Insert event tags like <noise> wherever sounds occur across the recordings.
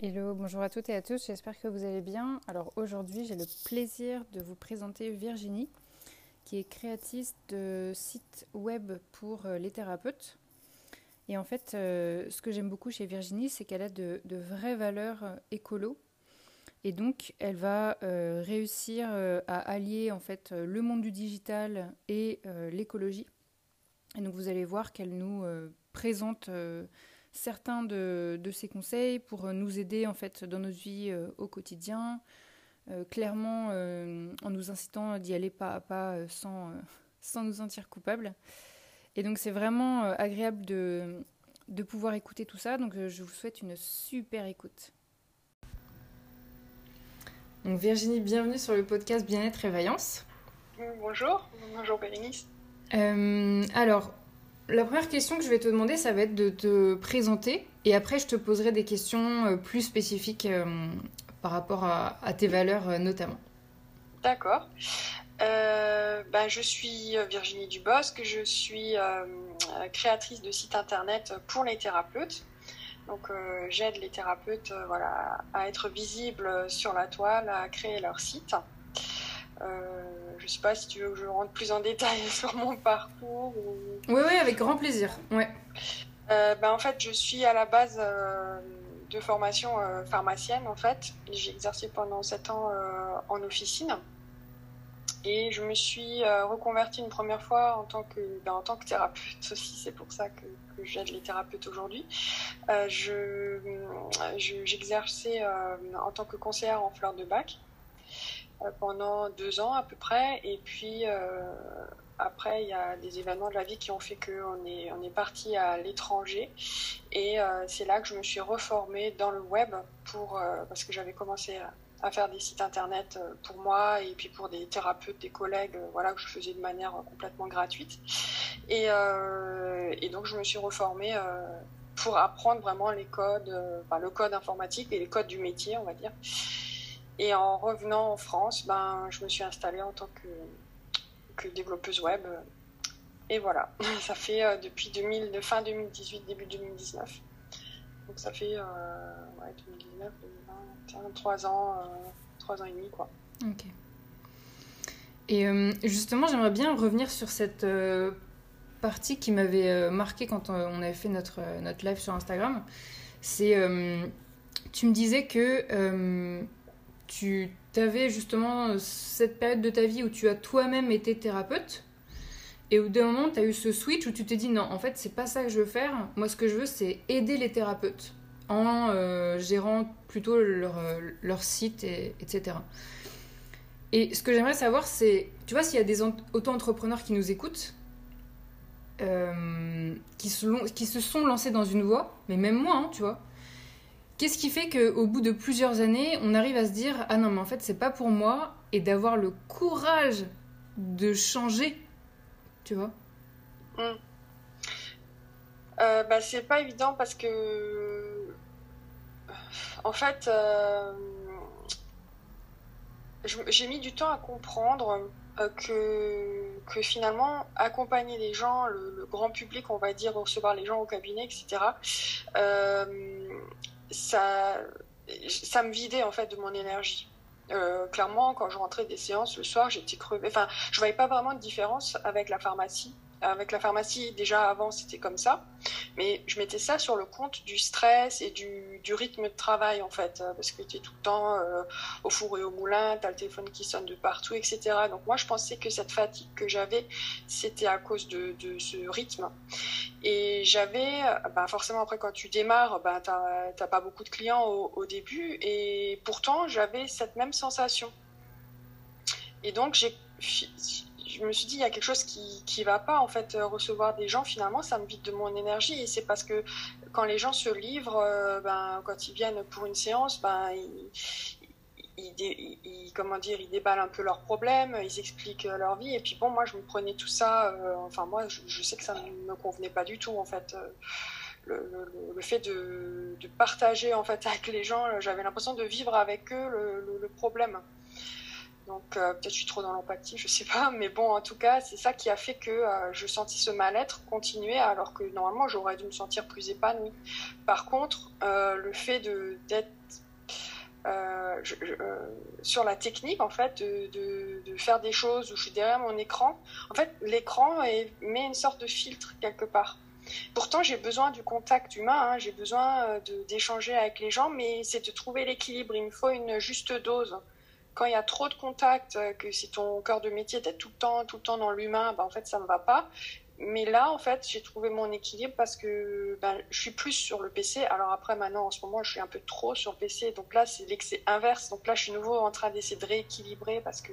Hello, bonjour à toutes et à tous, j'espère que vous allez bien. Alors aujourd'hui j'ai le plaisir de vous présenter Virginie, qui est créatrice de sites web pour euh, les thérapeutes. Et en fait, euh, ce que j'aime beaucoup chez Virginie, c'est qu'elle a de, vraies valeurs euh, écolo. Et donc, elle va réussir à allier en fait le monde du digital et l'écologie. Et donc, vous allez voir qu'elle nous présente certains de, de, ces conseils pour nous aider en fait dans notre vie euh, au quotidien, euh, clairement euh, en nous incitant d'y aller pas à pas sans, <laughs> sans nous sentir coupables. Et donc c'est vraiment agréable de, de pouvoir écouter tout ça, donc je vous souhaite une super écoute. Donc Virginie, bienvenue sur le podcast Bien-être et Vaillance. Bonjour, bonjour Bérénice. alors, la première question que je vais te demander, ça va être de te présenter et après je te poserai des questions euh, plus spécifiques euh, par rapport à, tes valeurs euh, notamment. D'accord. Ben, je suis Virginie Dubosc, je suis créatrice de sites internet pour les thérapeutes. Donc j'aide les thérapeutes voilà, à être visibles sur la toile, à créer leur site. Je ne sais pas si tu veux que je rentre plus en détail <laughs> sur mon parcours. Oui, oui, avec grand plaisir. Ouais. Euh, ben, en fait, je suis à la base euh, de formation euh, pharmacienne, en fait. J'ai exercé pendant 7 ans en officine. Et je me suis reconvertie une première fois en tant que, ben, en tant que thérapeute aussi. C'est pour ça que, que j'aide les thérapeutes aujourd'hui. je, j'exerçais en tant que conseillère en fleurs de bac. Euh, pendant deux ans à peu près. Et puis euh, après, il y a des événements de la vie qui ont fait qu'on est, on est parti à l'étranger. Et euh, c'est là que je me suis reformée dans le web pour, parce que j'avais commencé à, faire des sites internet pour moi et puis pour des thérapeutes, des collègues, voilà, que je faisais de manière complètement gratuite. Et, et donc, je me suis reformée pour apprendre vraiment les codes, enfin, le code informatique et les codes du métier, on va dire. Et en revenant en France, ben, je me suis installée en tant que, développeuse web. Et voilà, <laughs> ça fait euh, depuis 2000, de fin 2018, début 2019. Donc ça fait euh, ouais, 2019, 2020, 3 ans, euh, 3 ans et demi quoi. Ok. Et euh, justement, j'aimerais bien revenir sur cette partie qui m'avait marqué quand on avait fait notre, notre live sur Instagram. C'est, tu me disais que tu avais justement cette période de ta vie où tu as toi-même été thérapeute. Et au d'un moment, tu as eu ce switch où tu t'es dit non, en fait, c'est pas ça que je veux faire. Moi, ce que je veux, c'est aider les thérapeutes en euh, gérant plutôt leur, leur site, et, etc. Et ce que j'aimerais savoir, c'est, tu vois, s'il y a des auto-entrepreneurs qui nous écoutent, euh, qui, se, qui se sont lancés dans une voie, mais même moi, hein, tu vois, Qu'est-ce qui fait qu'au bout de plusieurs années, on arrive à se dire Ah non, mais en fait, c'est pas pour moi, et d'avoir le courage de changer, tu vois? Hmm. euh, bah, C'est pas évident parce que, en fait, euh, j'ai mis du temps à comprendre euh, que, que finalement, accompagner les gens, le, grand public, on va dire, recevoir les gens au cabinet, etc., ça, ça me vidait en fait de mon énergie. Euh, clairement, quand je rentrais des séances le soir, j'étais crevée. Enfin, je voyais pas vraiment de différence avec la pharmacie avec la pharmacie, déjà avant, c'était comme ça. Mais je mettais ça sur le compte du stress et du, du rythme de travail, en fait. Euh, parce que tu es tout le temps euh, au four et au moulin, tu as le téléphone qui sonne de partout, etc. Donc moi, je pensais que cette fatigue que j'avais, c'était à cause de, de, ce rythme. Et j'avais, bah forcément, après, quand tu démarres, bah, tu n'as pas beaucoup de clients au, au début. Et pourtant, j'avais cette même sensation. Et donc, j'ai je me suis dit, il y a quelque chose qui qui va pas, en fait, euh, recevoir des gens, finalement, ça me vide de mon énergie. Et c'est parce que quand les gens se livrent, euh, ben, quand ils viennent pour une séance, ben, ils, comment dire, ils déballent un peu leurs problèmes, ils expliquent euh, leur vie. Et puis bon, moi, je me prenais tout ça, enfin, moi, je, sais que ça ne me convenait pas du tout, en fait. Le, fait de, partager en fait avec les gens, j'avais l'impression de vivre avec eux le problème. Donc peut-être je suis trop dans l'empathie, je sais pas, mais bon, en tout cas, c'est ça qui a fait que je sentis ce mal-être continuer alors que normalement j'aurais dû me sentir plus épanouie. Par contre, le fait de d'être euh, euh, sur la technique en fait de, de, faire des choses où je suis derrière mon écran. En fait, l'écran met une sorte de filtre quelque part. Pourtant, j'ai besoin du contact humain, hein, j'ai besoin euh, d'échanger avec les gens, mais c'est de trouver l'équilibre. Il me faut une juste dose. Quand il y a trop de contact, que c'est ton cœur de métier, d'être tout le temps, tout le temps dans l'humain, ben, en fait, ça ne me va pas mais là, en fait, j'ai trouvé mon équilibre parce que ben, je suis plus sur le PC. Alors après, maintenant, en ce moment, je suis un peu trop sur le PC. Donc là, c'est l'excès inverse. Donc là, je suis nouveau en train d'essayer de rééquilibrer parce que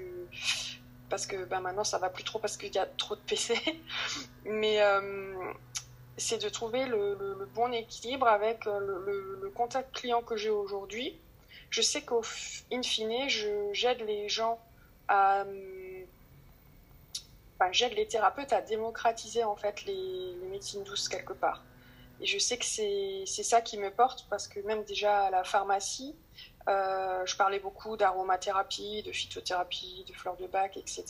parce que ben, maintenant, ça va plus trop parce qu'il y a trop de PC. <laughs> mais euh, c'est de trouver le, bon équilibre avec le, le contact client que j'ai aujourd'hui. Je sais qu'au in fine, j'aide les gens à j'aide les thérapeutes à démocratiser en fait les, médecines douces quelque part. Et je sais que c'est ça qui me porte parce que même déjà à la pharmacie, euh, je parlais beaucoup d'aromathérapie, de phytothérapie, de fleurs de bac, etc.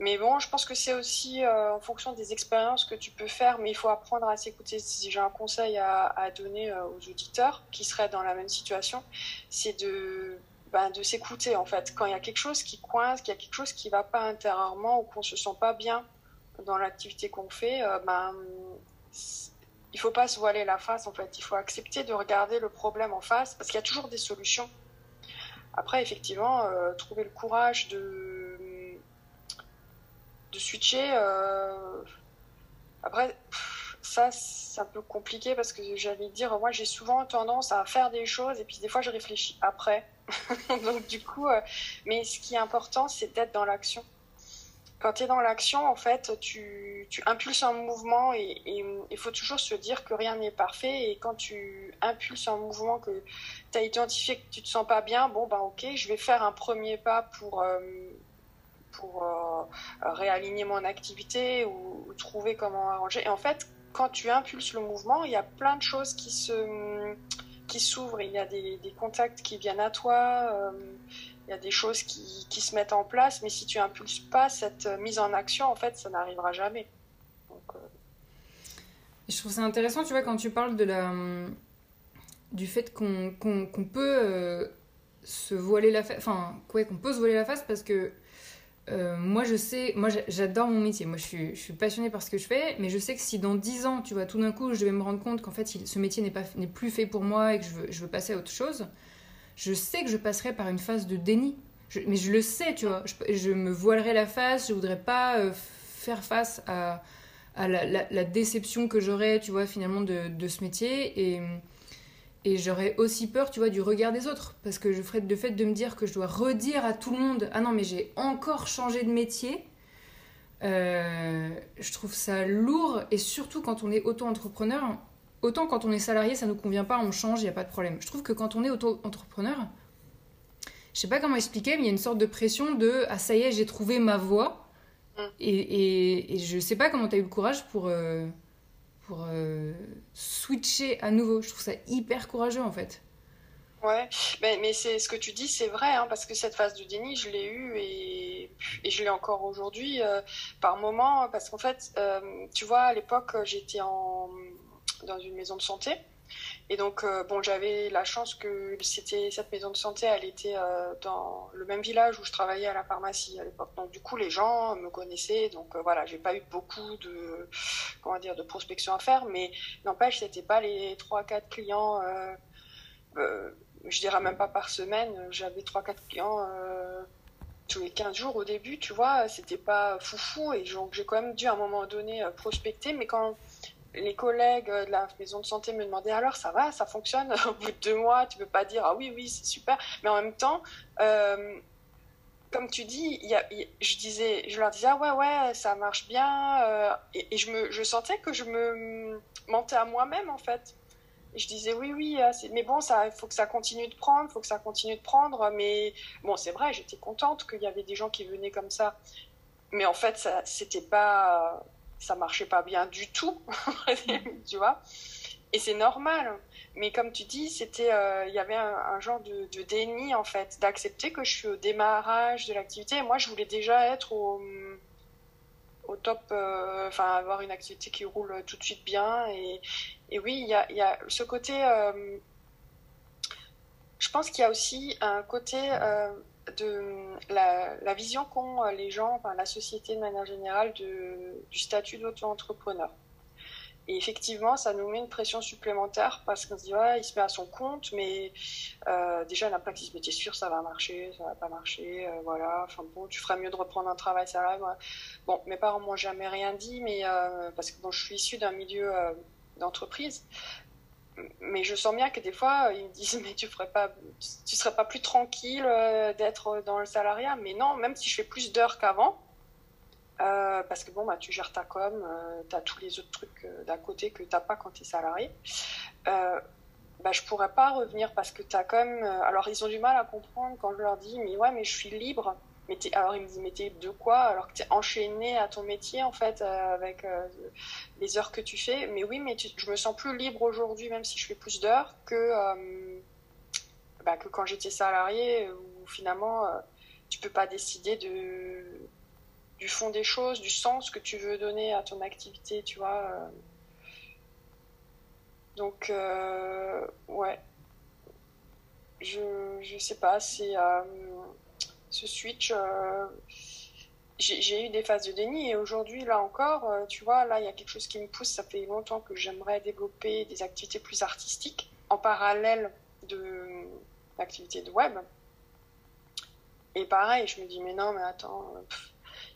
Mais bon, je pense que c'est aussi euh, en fonction des expériences que tu peux faire, mais il faut apprendre à s'écouter. Si j'ai un conseil à, donner euh, aux auditeurs qui seraient dans la même situation, c'est de ben, de s'écouter en fait. Quand il y a quelque chose qui coince, qu'il y a quelque chose qui va pas intérieurement ou qu'on se sent pas bien dans l'activité qu'on fait, euh, ben il faut pas se voiler la face en fait. Il faut accepter de regarder le problème en face parce qu'il y a toujours des solutions. Après, effectivement, trouver le courage de de switcher. Euh, après ça, c'est un peu compliqué parce que j'allais dire, moi, j'ai souvent tendance à faire des choses et puis des fois, je réfléchis après. <laughs> Donc, du coup, euh, mais ce qui est important, c'est d'être dans l'action. Quand tu es dans l'action, en fait, tu, tu, impulses un mouvement et il faut toujours se dire que rien n'est parfait. Et quand tu impulses un mouvement que tu as identifié que tu te sens pas bien, bon, ben ok, je vais faire un premier pas pour, euh, pour euh, réaligner mon activité ou, ou, trouver comment arranger. Et en fait, quand tu impulses le mouvement, il y a plein de choses qui se qui s'ouvrent, il y a des, contacts qui viennent à toi, euh, il y a des choses qui, qui, se mettent en place, mais si tu impulses pas cette mise en action, en fait, ça n'arrivera jamais. Euh, Je trouve ça intéressant, tu vois, quand tu parles de la du fait qu'on peut euh, se voiler la face, enfin, quoi, qu'on peut se voiler la face parce que euh, moi, je sais, moi j'adore mon métier. Moi, je suis, passionnée par ce que je fais, mais je sais que si dans 10 ans, tu vois, tout d'un coup, je vais me rendre compte qu'en fait, ce métier n'est, pas, n'est plus fait pour moi et que je veux, je veux passer à autre chose, je sais que je passerai par une phase de déni. mais je le sais, tu vois. Je, me voilerai la face, je voudrais pas euh, faire face à, la, déception que j'aurais, tu vois, finalement, de, ce métier. Et j'aurais aussi peur, tu vois, du regard des autres. Parce que je ferais le fait de me dire que je dois redire à tout le monde Ah non, mais j'ai encore changé de métier. Euh, je trouve ça lourd. Et surtout quand on est auto-entrepreneur, autant quand on est salarié, ça nous convient pas, on change, il n'y a pas de problème. Je trouve que quand on est auto-entrepreneur, je sais pas comment expliquer, mais il y a une sorte de pression de Ah, ça y est, j'ai trouvé ma voie. Mm. Et, et, et, je sais pas comment tu as eu le courage pour. Euh, euh, switcher à nouveau. Je trouve ça hyper courageux en fait. Ouais, mais, c'est ce que tu dis, c'est vrai, hein, parce que cette phase de déni, je l'ai eue et, je l'ai encore aujourd'hui euh, par moment, parce qu'en fait, euh, tu vois, à l'époque, j'étais dans une maison de santé et donc, euh, bon, j'avais la chance que c'était cette maison de santé, elle était euh, dans le même village où je travaillais à la pharmacie à l'époque. Donc, du coup, les gens me connaissaient. Donc, euh, voilà, j'ai pas eu beaucoup de, comment dire, de prospection à faire. Mais n'empêche, c'était pas les 3-4 clients, je dirais même pas par semaine. J'avais 3-4 clients tous les 15 jours au début, tu vois. C'était pas foufou. Et donc, j'ai quand même dû à un moment donné prospecter. Mais quand les collègues de la maison de santé me demandaient alors ça va, ça fonctionne? <laughs> Au bout de deux mois, tu peux pas dire ah oui oui c'est super, mais en même temps, euh, comme tu dis, je disais, je leur disais ah ouais ouais ça marche bien euh, et, je me, je sentais que je me mentais à moi-même en fait. Et je disais oui oui ah, mais bon ça il faut que ça continue de prendre, il faut que ça continue de prendre, mais bon c'est vrai j'étais contente qu'il y avait des gens qui venaient comme ça, mais en fait ça c'était pas ça marchait pas bien du tout, <laughs> tu vois. Et c'est normal. Mais comme tu dis, c'était, euh, il y avait un, genre de, déni en fait, d'accepter que je suis au démarrage de l'activité. Et moi, je voulais déjà être au, au top, euh, enfin avoir une activité qui roule tout de suite bien. Et, et oui, il y a, y a, ce côté. Euh, je pense qu'il y a aussi un côté de la, vision qu'ont les gens, enfin, la société de manière générale, du statut d'auto-entrepreneur. Et effectivement, ça nous met une pression supplémentaire parce qu'on se dit, il se met à son compte, mais euh, déjà, il pas qui se mettait sûr, ça va marcher, ça va pas marcher, euh, voilà. Enfin bon, tu ferais mieux de reprendre un travail salarié. Bon, mes parents m'ont jamais rien dit, mais euh, parce que bon, je suis issue d'un milieu d'entreprise. Mais je sens bien que des fois, ils me disent, <laughs> mais tu ferais pas, tu serais pas plus tranquille d'être dans le salariat. Mais non, même si je fais plus d'heures qu'avant, euh, parce que bon, bah, tu gères ta com, euh, tu as tous les autres trucs euh, d'à côté que tu n'as pas quand tu es salarié. bah, je pourrais pas revenir parce que tu as quand même. alors, ils ont du mal à comprendre quand je leur dis, mais ouais, mais je suis libre. Mais alors, ils me disent, mais t'es de quoi? Alors que tu es enchaîné à ton métier, en fait, avec les heures que tu fais. Mais oui, mais je me sens plus libre aujourd'hui, même si je fais plus d'heures, que, bah, que quand j'étais salarié, où finalement, tu peux pas décider de du fond des choses, du sens que tu veux donner à ton activité, tu vois. Euh. Donc, euh, ouais. Je, je sais pas, c'est euh, ce switch. J'ai eu des phases de déni et aujourd'hui, là encore, tu vois, là, il y a quelque chose qui me pousse. Ça fait longtemps que j'aimerais développer des activités plus artistiques en parallèle de l'activité de web. Et pareil, je me dis, mais non, mais attends,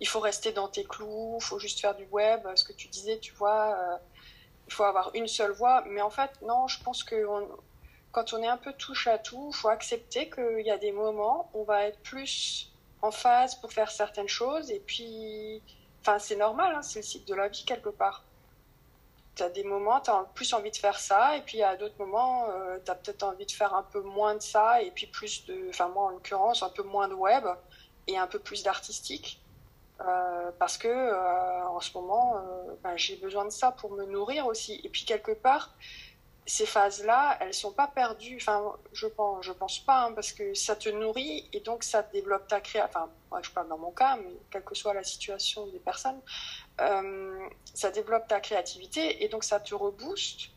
il faut rester dans tes clous, il faut juste faire du web, ce que tu disais, tu vois, euh, il faut avoir une seule voix. Mais en fait, non, je pense que quand on est un peu touche à tout, il faut accepter qu'il y a des moments où on va être plus en phase pour faire certaines choses. Et puis, enfin, c'est normal, hein, c'est le cycle de la vie quelque part. Tu as des moments, tu as plus envie de faire ça, et puis à d'autres moments, euh, tu as peut-être envie de faire un peu moins de ça, et puis plus de, enfin moi en l'occurrence, un peu moins de web et un peu plus d'artistique. Euh, parce que euh, en ce moment, euh, ben, j'ai besoin de ça pour me nourrir aussi. Et puis quelque part, ces phases-là, elles sont pas perdues. Enfin, je pense, je pense pas, hein, parce que ça te nourrit et donc ça développe ta créativité. Enfin, moi, je parle dans mon cas, mais quelle que soit la situation des personnes, ça développe ta créativité et donc ça te rebooste.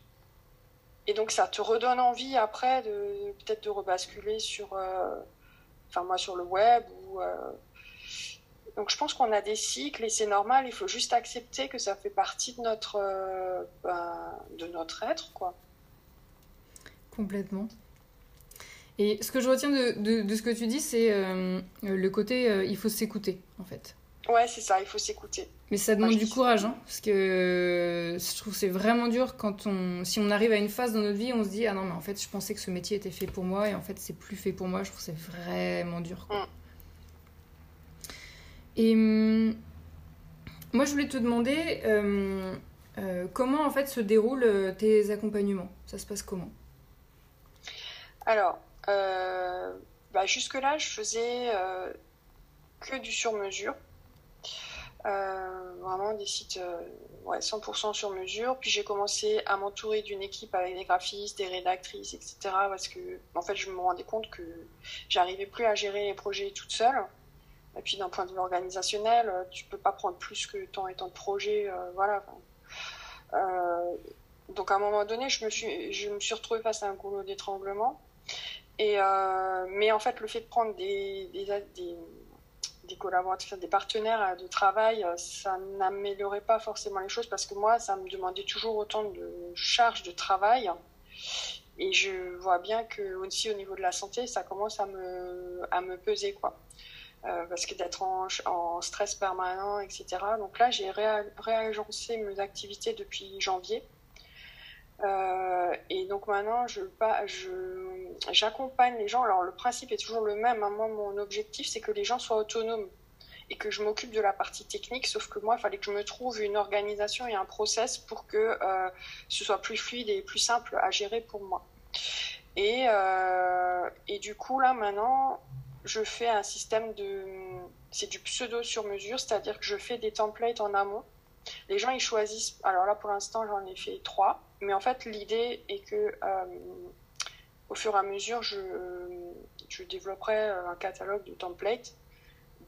Et donc ça te redonne envie après de peut-être de rebasculer sur, enfin moi sur le web ou donc je pense qu'on a des cycles et c'est normal, il faut juste accepter que ça fait partie de notre, euh, ben, de notre être. quoi. Complètement. Et ce que je retiens de, de, ce que tu dis, c'est euh, le côté euh, il faut s'écouter, en fait. Ouais, c'est ça, il faut s'écouter. Mais ça demande du courage, hein, parce que je trouve que c'est vraiment dur quand on, si on arrive à une phase dans notre vie, on se dit ah non mais en fait je pensais que ce métier était fait pour moi et en fait c'est plus fait pour moi. Je trouve que c'est vraiment dur. Quoi. Mm. Et hum, moi, je voulais te demander euh, euh, comment en fait se déroulent euh, tes accompagnements? Ça se passe comment? Alors, bah, jusque-là, je faisais que du sur-mesure. vraiment des sites ouais, 100% sur mesure. Puis j'ai commencé à m'entourer d'une équipe avec des graphistes, des rédactrices, etc. Parce que en fait, je me rendais compte que j'arrivais plus à gérer les projets toute seule. Et puis d'un point de vue organisationnel, euh, tu peux pas prendre plus que tant et tant de projets, euh, voilà. Euh, donc à un moment donné, je me suis, je retrouvée face à un goulot d'étranglement. Et mais en fait, le fait de prendre des, des, des, collaborateurs, des partenaires de travail, ça n'améliorait pas forcément les choses parce que moi, ça me demandait toujours autant de charges de travail. Et je vois bien que aussi au niveau de la santé, ça commence à me, à me peser, quoi. Euh, parce que d'être en, stress permanent, etc. Donc là, j'ai réagencé mes activités depuis janvier. Euh, et donc maintenant, je, j'accompagne les gens. Alors le principe est toujours le même. Hein. Moi, mon objectif, c'est que les gens soient autonomes et que je m'occupe de la partie technique. Sauf que moi, il fallait que je me trouve une organisation et un process pour que euh, ce soit plus fluide et plus simple à gérer pour moi. Et, et du coup, là maintenant, je fais un système de. C'est du pseudo sur mesure, c'est-à-dire que je fais des templates en amont. Les gens, ils choisissent. Alors là, pour l'instant, j'en ai fait trois. mais en fait, l'idée est que au fur et à mesure, je, je développerai un catalogue de templates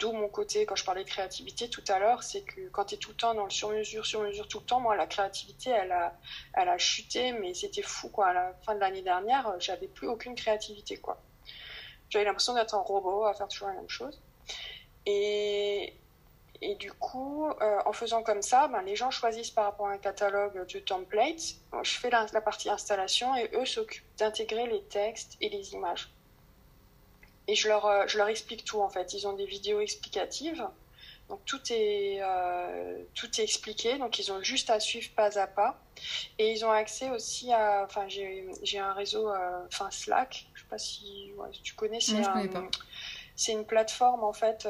D'où mon côté, quand je parlais de créativité tout à l'heure, c'est que quand tu es tout le temps dans le sur-mesure, sur-mesure tout le temps, moi, la créativité, elle a, elle a chuté, mais c'était fou, quoi. À la fin de l'année dernière, j'avais plus aucune créativité, quoi. J'avais l'impression d'être un robot, à faire toujours la même chose. Et, et du coup, euh, en faisant comme ça, ben, les gens choisissent par rapport à un catalogue de templates. je fais la, la partie installation et eux s'occupent d'intégrer les textes et les images et je leur, euh, je leur explique tout en fait. Ils ont des vidéos explicatives. Donc tout est, euh, tout est expliqué, donc ils ont juste à suivre pas à pas. Et ils ont accès aussi à, enfin j'ai un réseau, enfin Slack, je sais pas si, tu connais, c'est c'est une plateforme en fait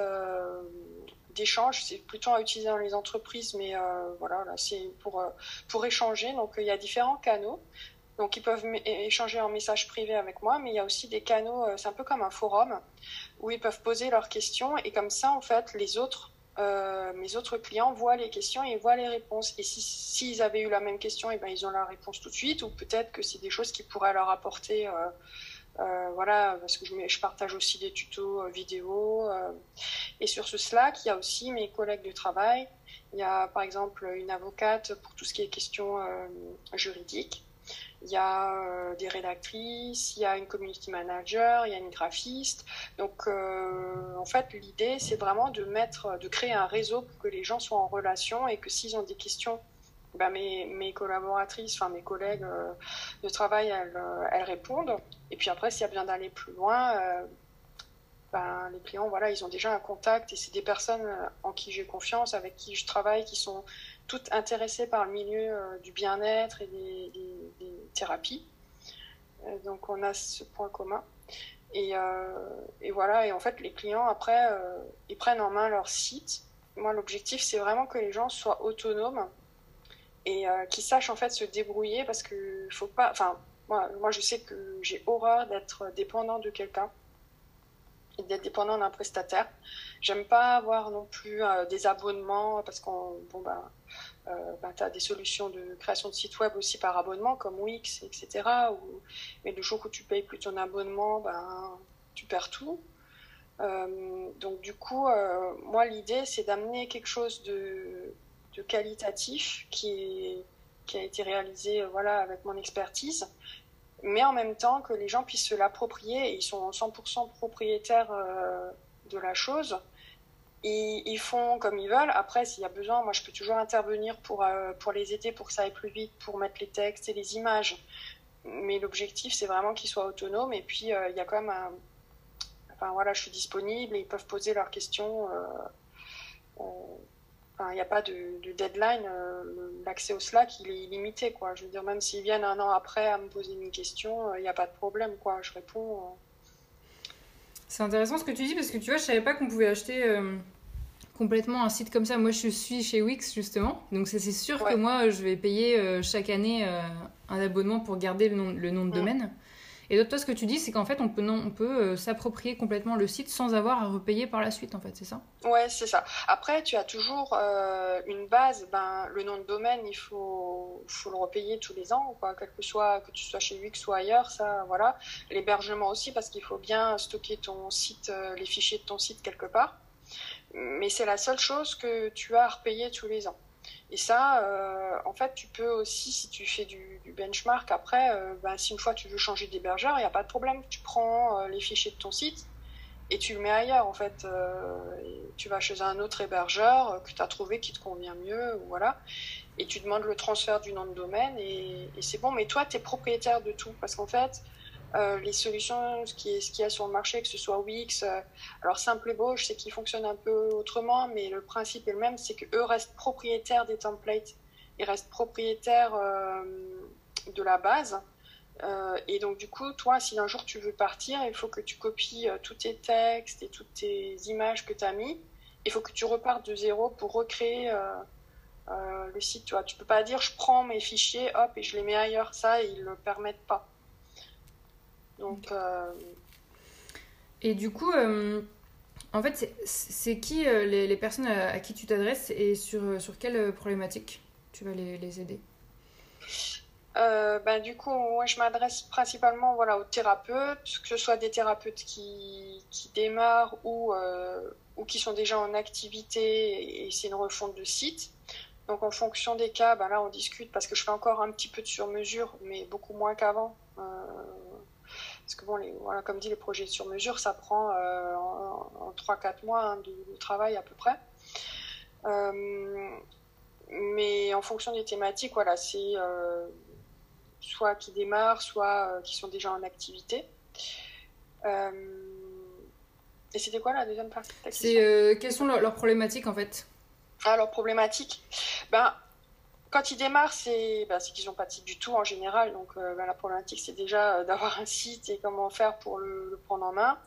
d'échange, c'est plutôt à utiliser dans les entreprises, mais voilà, c'est pour, pour échanger. Donc il y a différents canaux. Donc ils peuvent échanger en message privé avec moi, mais il y a aussi des canaux, euh, c'est un peu comme un forum, où ils peuvent poser leurs questions et comme ça, en fait, les autres, euh, mes autres clients voient les questions et voient les réponses. Et s'ils si, avaient eu la même question, et eh ben, ils ont la réponse tout de suite, ou peut-être que c'est des choses qui pourraient leur apporter... Euh, voilà, parce que je, partage aussi des tutos vidéo. et sur ce Slack, il y a aussi mes collègues de travail. Il y a par exemple une avocate pour tout ce qui est questions juridiques il y a euh, des rédactrices, il y a une community manager, il y a une graphiste. Donc, euh, en fait, l'idée, c'est vraiment de mettre, de créer un réseau pour que les gens soient en relation et que s'ils ont des questions, ben mes, mes, collaboratrices, enfin mes collègues euh, de travail, elles, elles, répondent. Et puis après, s'il y a besoin d'aller plus loin, ben, les clients, voilà, ils ont déjà un contact et c'est des personnes en qui j'ai confiance, avec qui je travaille, qui sont toutes intéressées par le milieu du bien-être et des, des thérapie. Euh, donc on a ce point commun. Et, euh, et, voilà, et en fait, les clients, après, euh, ils prennent en main leur site. Moi, l'objectif, c'est vraiment que les gens soient autonomes et qu'ils sachent en fait se débrouiller parce que faut pas. Enfin, moi, moi, je sais que j'ai horreur d'être dépendant de quelqu'un et d'être dépendant d'un prestataire. J'aime pas avoir non plus des abonnements parce qu'on. Bon, bah, euh, ben, tu as des solutions de création de sites web aussi par abonnement, comme Wix, etc. mais le jour où tu payes plus ton abonnement, ben, tu perds tout. Euh, donc du coup, euh, moi, l'idée, c'est d'amener quelque chose de, qualitatif qui, qui a été réalisé voilà, avec mon expertise, mais en même temps que les gens puissent se l'approprier ils sont 100% propriétaires de la chose ils, font comme ils veulent. Après, s'il y a besoin, moi, je peux toujours intervenir pour, euh, pour les aider, pour que ça aille plus vite, pour mettre les textes et les images. Mais l'objectif, c'est vraiment qu'ils soient autonomes. Et puis, euh, il y a quand même un... Enfin, voilà, je suis disponible et ils peuvent poser leurs questions. Euh, enfin, il n'y a pas de, de deadline. L'accès au Slack, il est illimité, quoi. Je veux dire, même s'ils viennent un an après à me poser une question, il n'y a pas de problème, quoi. Je réponds... C'est intéressant ce que tu dis parce que tu vois, je savais pas qu'on pouvait acheter euh, complètement un site comme ça. Moi, je suis chez Wix justement, donc c'est sûr que moi, je vais payer euh, chaque année euh, un abonnement pour garder le nom, le nom de mm. domaine. Et d'autre, toi, ce que tu dis, c'est qu'en fait, on peut, peut euh, s'approprier complètement le site sans avoir à repayer par la suite, en fait, c'est ça? Ouais, c'est ça. Après, tu as toujours euh, une base. Ben, le nom de domaine, il faut, faut le repayer tous les ans, quoi, quel que soit, que tu sois chez Wix ou ailleurs, ça, voilà. L'hébergement aussi, parce qu'il faut bien stocker ton site, euh, les fichiers de ton site quelque part. Mais c'est la seule chose que tu as à repayer tous les ans. Et ça, euh, en fait, tu peux aussi, si tu fais du, benchmark, après, euh, ben, si une fois tu veux changer d'hébergeur, il n'y a pas de problème. Tu prends euh, les fichiers de ton site et tu le mets ailleurs, en fait. tu vas chez un autre hébergeur que tu as trouvé qui te convient mieux, voilà. Et tu demandes le transfert du nom de domaine et, et c'est bon. Mais toi, tu es propriétaire de tout. Parce qu'en fait, euh, les solutions, ce qu'il y a sur le marché, que ce soit Wix, euh, alors Simple je sais qu'ils fonctionnent un peu autrement, mais le principe est le même, c'est qu'eux restent propriétaires des templates, ils restent propriétaires euh, de la base. et donc du coup, toi, si un jour tu veux partir, il faut que tu copies tous tes textes et toutes tes images que tu as mis. Il faut que tu repartes de zéro pour recréer le site. Tu vois, tu peux pas dire je prends mes fichiers, hop, et je les mets ailleurs. Ça, ils le permettent pas. Donc, euh, Et du coup, euh, en fait, c'est qui euh, les, personnes à, qui tu t'adresses et sur, sur quelle problématique tu vas les, aider? Ben, du coup, moi, je m'adresse principalement voilà, aux thérapeutes, que ce soit des thérapeutes qui, qui démarrent ou, ou qui sont déjà en activité et c'est une refonte de site. Donc en fonction des cas, ben là on discute parce que je fais encore un petit peu de sur-mesure, mais beaucoup moins qu'avant. Euh, parce que bon, les, voilà, comme dit, les projets de sur-mesure, ça prend euh, en, 3-4 mois hein, de, travail à peu près. Euh, mais en fonction des thématiques, voilà, c'est soit qui démarrent, soit qui sont déjà en activité. et c'était quoi la deuxième partie de C'est quelles sont leurs problématiques en fait? Alors, problématique, ben, quand ils démarrent, c'est ben, qu'ils n'ont pas de site du tout en général. Donc, euh, ben, la problématique, c'est déjà euh, d'avoir un site et comment faire pour le, prendre en main.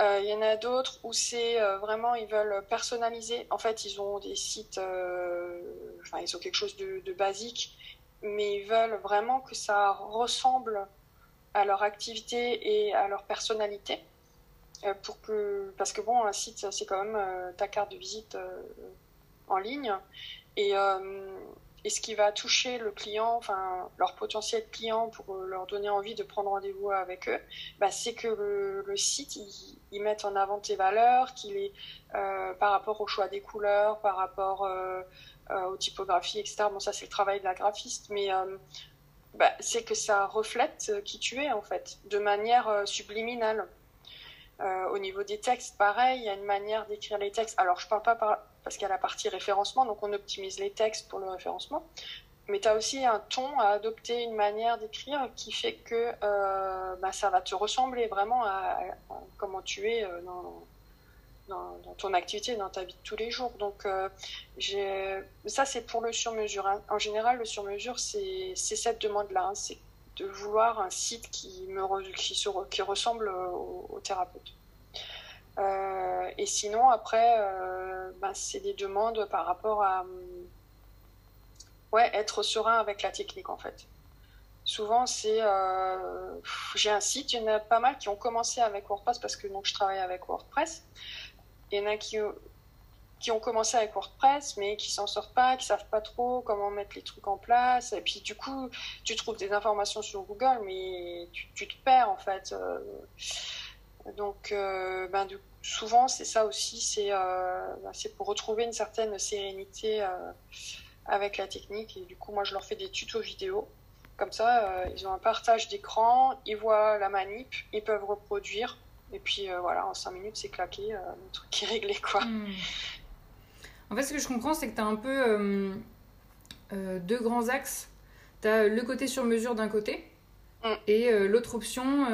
Euh, il y en a d'autres où c'est vraiment, ils veulent personnaliser. En fait, ils ont des sites, enfin, ils ont quelque chose de, basique, mais ils veulent vraiment que ça ressemble à leur activité et à leur personnalité. pour que, parce que bon, un site, c'est quand même ta carte de visite en ligne. Et, euh, et, ce qui va toucher le client, enfin leur potentiel client pour leur donner envie de prendre rendez-vous avec eux, bah, c'est que le, site, ils, mettent en avant tes valeurs, qu'il est euh, par rapport au choix des couleurs, par rapport euh, aux typographies, etc. Bon, ça c'est le travail de la graphiste, mais bah, c'est que ça reflète qui tu es en fait, de manière subliminale. au niveau des textes, pareil, il y a une manière d'écrire les textes. Alors, je parle pas par, parce qu'il y a la partie référencement, donc on optimise les textes pour le référencement. Mais tu as aussi un ton à adopter, une manière d'écrire qui fait que euh, bah, ça va te ressembler vraiment à, comment tu es euh, dans, ton activité, dans ta vie de tous les jours. Donc euh, ça, c'est pour le sur-mesure. Hein. En général, le sur-mesure, c'est cette demande-là. Hein. c'est de vouloir un site qui, me, qui, qui ressemble au thérapeute. Et sinon, après, euh, ben, c'est des demandes par rapport à ouais, être serein avec la technique, en fait. Souvent, c'est euh, j'ai un site, il y en a pas mal qui ont commencé avec WordPress parce que donc je travaille avec WordPress. Il y en a qui, ont commencé avec WordPress mais qui s'en sortent pas, qui savent pas trop comment mettre les trucs en place. Et puis du coup, tu trouves des informations sur Google, mais tu, te perds en fait. Donc, euh, ben, souvent, c'est ça aussi, c'est euh, ben, pour retrouver une certaine sérénité euh, avec la technique. Et du coup, moi, je leur fais des tutos vidéo. Comme ça, ils ont un partage d'écran, ils voient la manip, ils peuvent reproduire. Et puis voilà, en 5 minutes, c'est claqué, le truc est réglé. Quoi. Hmm. En fait, ce que je comprends, c'est que tu as un peu deux grands axes. Tu as le côté sur mesure d'un côté, hmm. et l'autre option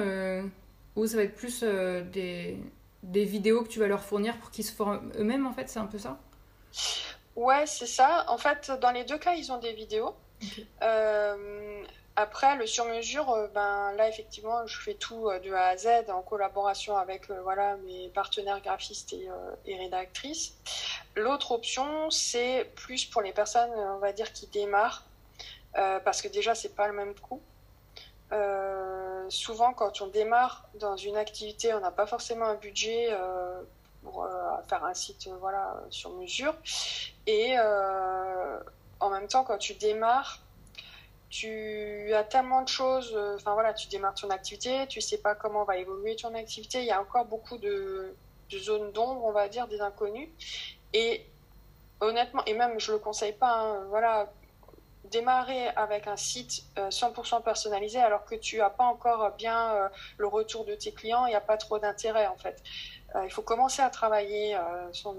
ou ça va être plus euh, des, des, vidéos que tu vas leur fournir pour qu'ils se forment eux-mêmes, en fait, c'est un peu ça? Ouais, c'est ça. En fait, dans les deux cas, ils ont des vidéos. Euh, après, le sur-mesure, euh, ben, là, effectivement, je fais tout de A à Z en collaboration avec voilà, mes partenaires graphistes et, et rédactrices. L'autre option, c'est plus pour les personnes, on va dire, qui démarrent, parce que déjà, c'est pas le même coût. Euh, souvent, quand on démarre dans une activité, on n'a pas forcément un budget euh, pour euh, faire un site sur mesure. Et en même temps, quand tu démarres, tu as tellement de choses. Enfin voilà, tu démarres ton activité, tu sais pas comment va évoluer ton activité. Il y a encore beaucoup de, zones d'ombre, on va dire, des inconnus. Et honnêtement, et même je le conseille pas. Hein, voilà, démarrer avec un site 100% euh, personnalisé alors que tu n'as pas encore bien euh, le retour de tes clients, il n'y a pas trop d'intérêt en fait. Euh, il faut commencer à travailler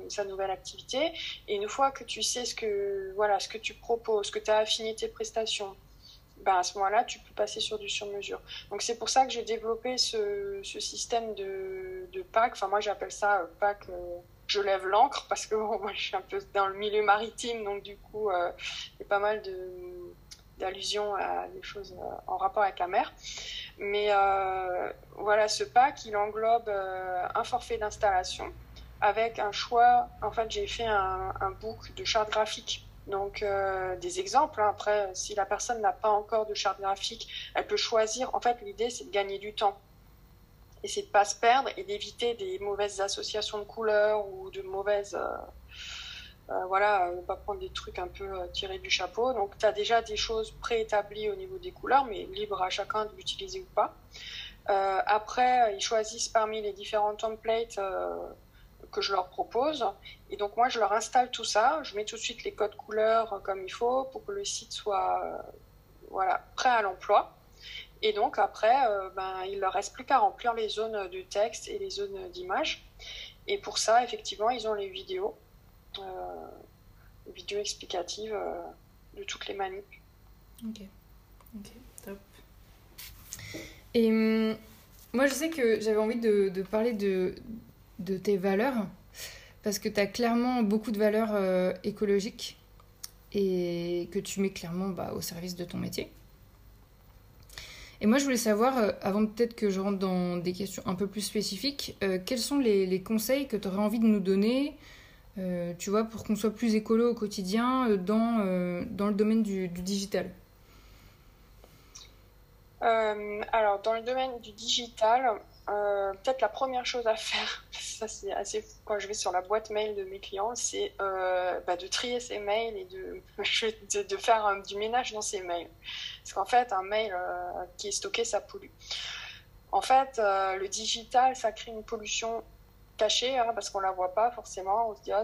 sa nouvelle activité et une fois que tu sais ce que, voilà, ce que tu proposes, que tu as affiné tes prestations, ben à ce moment-là, tu peux passer sur du sur-mesure. Donc c'est pour ça que j'ai développé ce, système de, de pack. Enfin moi j'appelle ça pack je lève l'encre parce que <laughs> moi je suis un peu dans le milieu maritime, donc du coup euh, il y a pas mal d'allusions à des choses euh, en rapport avec la mer. Mais euh, voilà, ce pack, il englobe un forfait d'installation avec un choix. En fait, j'ai fait un, book de charte graphique. Donc, des exemples. Hein. Après, si la personne n'a pas encore de charte graphique, elle peut choisir. En fait, l'idée, c'est de gagner du temps c'est de pas se perdre et d'éviter des mauvaises associations de couleurs ou de mauvaises euh, Euh, voilà, ne pas prendre des trucs un peu tirés du chapeau. Donc, tu as déjà des choses préétablies au niveau des couleurs, mais libre à chacun de l'utiliser ou pas. après, ils choisissent parmi les différents templates que je leur propose. Et donc, moi, je leur installe tout ça. Je mets tout de suite les codes couleurs comme il faut pour que le site soit voilà, prêt à l'emploi. Et donc après, euh, ben, il leur reste plus qu'à remplir les zones de texte et les zones d'image. Et pour ça, effectivement, ils ont les vidéos, euh, les vidéos explicatives euh, de toutes les manips. Ok, ok, top. Et hum, moi, je sais que j'avais envie de, parler de, tes valeurs, parce que tu as clairement beaucoup de valeurs écologiques et que tu mets clairement bah, au service de ton métier. Et moi, je voulais savoir, euh, avant peut-être que je rentre dans des questions un peu plus spécifiques, euh, quels sont les, conseils que tu aurais envie de nous donner, euh, tu vois, pour qu'on soit plus écolo au quotidien dans, dans le domaine du, digital? Alors, dans le domaine du digital, peut-être la première chose à faire, <laughs> ça c'est assez quand je vais sur la boîte mail de mes clients, c'est bah, de trier ces mails et de, <laughs> de, faire du ménage dans ces mails. Parce qu'en fait, un mail qui est stocké, ça pollue. En fait, le digital, ça crée une pollution cachée, hein, parce qu'on la voit pas forcément. On se dit, ah,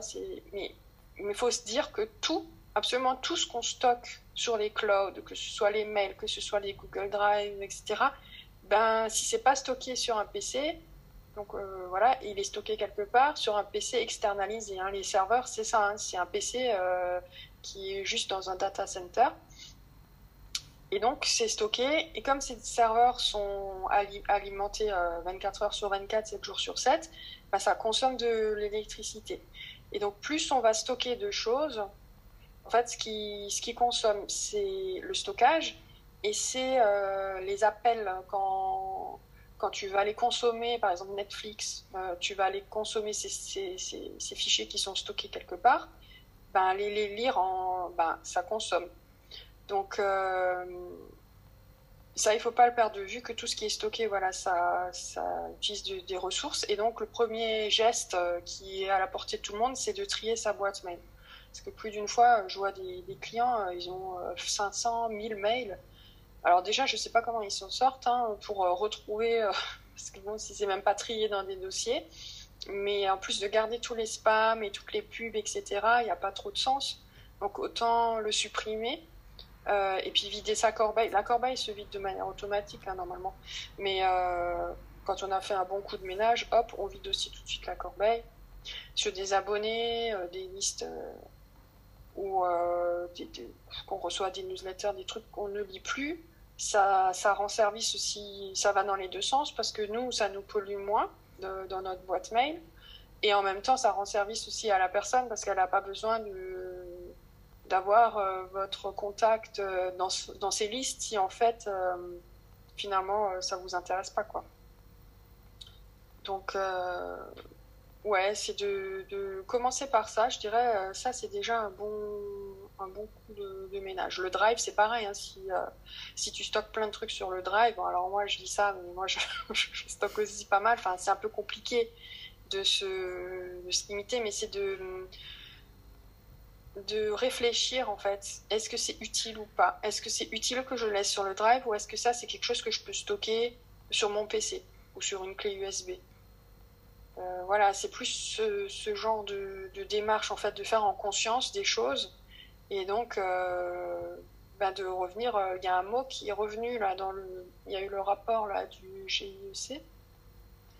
mais il faut se dire que tout, absolument tout ce qu'on stocke sur les clouds, que ce soit les mails, que ce soit les Google Drive, etc., ben, si c'est pas stocké sur un PC, donc euh, voilà, il est stocké quelque part sur un PC externalisé. Hein. Les serveurs, c'est ça, hein. c'est un PC euh, qui est juste dans un data center. Et donc, c'est stocké. Et comme ces serveurs sont alimentés 24 euh, heures sur 24, 7 jours sur 7, ben, ça consomme de l'électricité. Et donc, plus on va stocker de choses, en fait, ce qui, consomme, c'est le stockage et c'est euh, les appels quand, quand tu vas aller consommer, par exemple Netflix, euh, tu vas aller consommer ces, fichiers qui sont stockés quelque part, ben, les lire, en, ben, ça consomme. Donc, euh, ça, il faut pas le perdre de vue que tout ce qui est stocké, voilà, ça, ça utilise des ressources. Et donc, le premier geste qui est à la portée de tout le monde, c'est de trier sa boîte mail. Parce que plus d'une fois, je vois des, clients, ils ont 500, 1000 mails. Alors déjà, je ne sais pas comment ils s'en sortent hein, pour euh, retrouver, euh, <laughs> parce que bon, si c'est même pas trié dans des dossiers, mais en plus de garder tous les spams et toutes les pubs, etc., il n'y a pas trop de sens. Donc autant le supprimer. Euh, et puis vider sa corbeille. La corbeille se vide de manière automatique, hein, normalement. Mais quand on a fait un bon coup de ménage, hop, on vide aussi tout de suite la corbeille. Sur des abonnés, des listes où qu'on reçoit des newsletters, des trucs qu'on ne lit plus, ça rend service aussi, ça va dans les deux sens parce que nous, ça nous pollue moins dans notre boîte mail. Et en même temps, ça rend service aussi à la personne parce qu'elle n'a pas besoin de, d'avoir euh, votre contact euh, dans, dans ces listes si en fait, euh, finalement, ça vous intéresse pas, quoi. Donc, ouais, c'est de, de, commencer par ça. Je dirais, ça, c'est déjà un bon, un bon coup de, ménage. Le drive, c'est pareil. Hein, si, si tu stockes plein de trucs sur le drive, bon, alors moi je dis ça, mais moi <laughs> je, je stocke aussi pas mal. Enfin, c'est un peu compliqué de se, de se limiter, mais c'est de, de réfléchir en fait. Est-ce que c'est utile ou pas? Est-ce que c'est utile que je laisse sur le drive ou est-ce que ça c'est quelque chose que je peux stocker sur mon PC ou sur une clé USB euh, voilà, c'est plus ce, ce genre de, de, démarche en fait, de faire en conscience des choses et donc, euh, bah, de revenir, euh, il y a un mot qui est revenu là dans le. Il y a eu le rapport là du GIEC.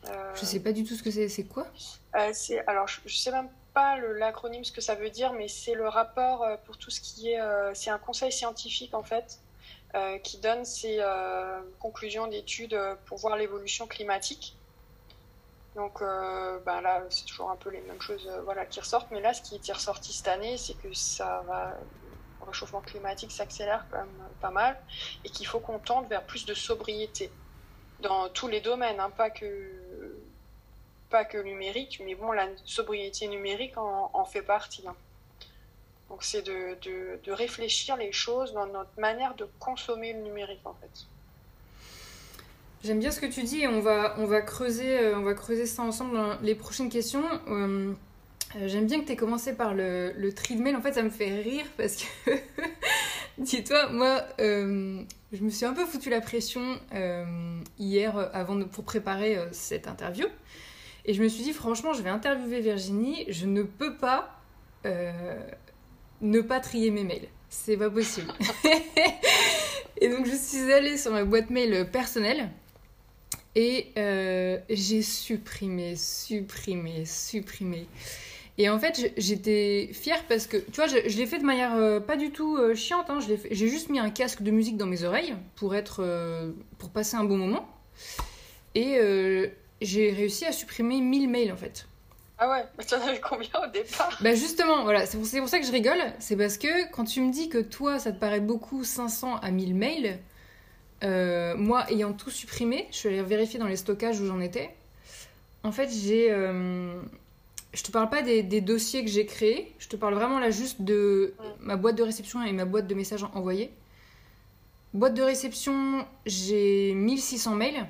Euh, je sais pas du tout ce que c'est. C'est quoi? C'est alors je, sais même pas l'acronyme ce que ça veut dire, mais c'est le rapport pour tout ce qui est. c'est un conseil scientifique en fait qui donne ses conclusions d'études pour voir l'évolution climatique. Donc euh, ben là, c'est toujours un peu les mêmes choses euh, voilà, qui ressortent. Mais là, ce qui est ressorti cette année, c'est que ça va, le réchauffement climatique s'accélère quand même pas mal et qu'il faut qu'on tente vers plus de sobriété dans tous les domaines, hein, pas que pas que numérique, mais bon, la sobriété numérique en, fait partie. Hein. Donc c'est de, de, réfléchir les choses dans notre manière de consommer le numérique en fait. J'aime bien ce que tu dis et on va, on va, creuser, euh, on va creuser ça ensemble dans les prochaines questions. Euh, Euh, J'aime bien que tu aies commencé par le, le tri de mail. En fait, ça me fait rire parce que, <laughs> dis-toi, moi, je me suis un peu foutu la pression hier avant pour préparer cette interview. Et je me suis dit, franchement, je vais interviewer Virginie. Je ne peux pas euh, ne pas trier mes mails. C'est pas possible. <laughs> et donc, je suis allée sur ma boîte mail personnelle. Et euh, j'ai supprimé, supprimé, supprimé. Et en fait, j'étais fière parce que, tu vois, je, je l'ai fait de manière euh, pas du tout euh, chiante. hein. J'ai juste mis un casque de musique dans mes oreilles pour être, pour passer un bon moment. Et j'ai réussi à supprimer 1000 mails en fait. Ah ouais, mais t'en avais combien au départ? Bah justement, voilà, c'est pour, ça que je rigole. C'est parce que quand tu me dis que toi, ça te paraît beaucoup 500 à 1000 mails, euh, moi, ayant tout supprimé, je suis allée vérifier dans les stockages où j'en étais. En fait, j'ai... euh, je te parle pas des, des dossiers que j'ai créés, je te parle vraiment là juste de ma boîte de réception et ma boîte de messages envoyés. Boîte de réception, j'ai 1600 mails.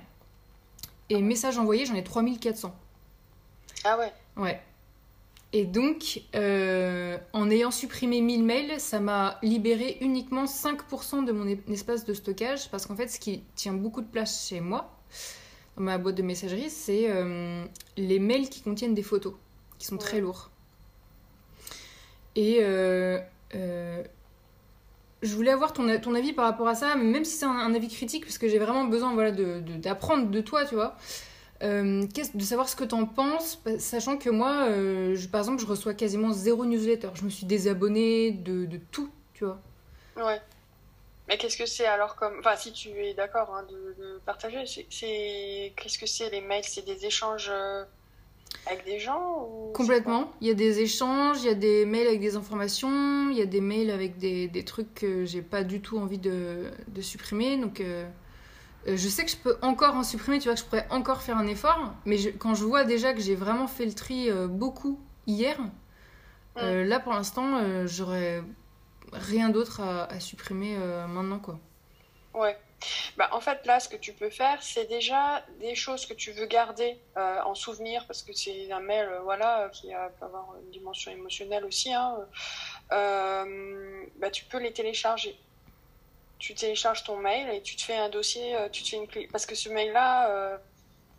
Et messages envoyés, j'en ai 3400. Ah ouais. Ouais. Et donc, euh, en ayant supprimé 1000 mails, ça m'a libéré uniquement 5% de mon espace de stockage. Parce qu'en fait, ce qui tient beaucoup de place chez moi, dans ma boîte de messagerie, c'est euh, les mails qui contiennent des photos, qui sont très lourds. Et euh, je voulais avoir ton, avis par rapport à ça, même si c'est un, avis critique, parce que j'ai vraiment besoin voilà, de- de- d'apprendre de, toi, tu vois. Euh, de savoir ce que t'en penses, sachant que moi, euh, par exemple, je reçois quasiment zéro newsletter. Je me suis désabonnée de, de tout, tu vois. Ouais. Mais qu'est-ce que c'est alors comme. Enfin, si tu es d'accord hein, de, de partager, c'est. Qu'est-ce que c'est les mails? C'est des échanges euh, avec des gens ou... Complètement. Il y a des échanges, il y a des mails avec des informations, il y a des mails avec des, des trucs que j'ai pas du tout envie de, de supprimer. Donc, euh, euh, je sais que je peux encore en supprimer, tu vois, que je pourrais encore faire un effort. Mais je- quand je vois déjà que j'ai vraiment fait le tri euh, beaucoup hier, euh, là pour l'instant, j'aurais rien d'autre à, à supprimer maintenant, quoi. Ouais. Bah, en fait, là, ce que tu peux faire, c'est déjà des choses que tu veux garder euh, en souvenir, parce que c'est un mail, euh, voilà, euh, qui a, peut avoir une dimension émotionnelle aussi. Hein, euh, bah, tu peux les télécharger. Tu télécharges ton mail et tu te fais un dossier, euh, tu te fais une clé. Parce que ce mail-là, euh,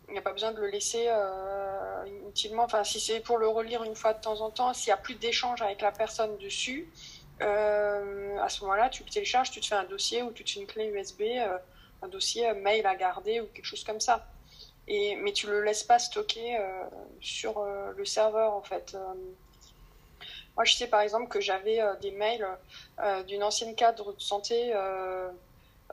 il n'y a pas besoin de le laisser euh, inutilement. Enfin, si c'est pour le relire une fois de temps en temps, s'il n'y a plus d'échange avec la personne dessus, euh, à ce moment-là, tu télécharges, tu te fais un dossier ou tu te fais une clé USB, euh, un dossier euh, mail à garder ou quelque chose comme ça. Et, mais tu le laisses pas stocker euh, sur euh, le serveur en fait. Euh, moi, je sais par exemple que j'avais euh, des mails euh, d'une ancienne cadre de santé, euh,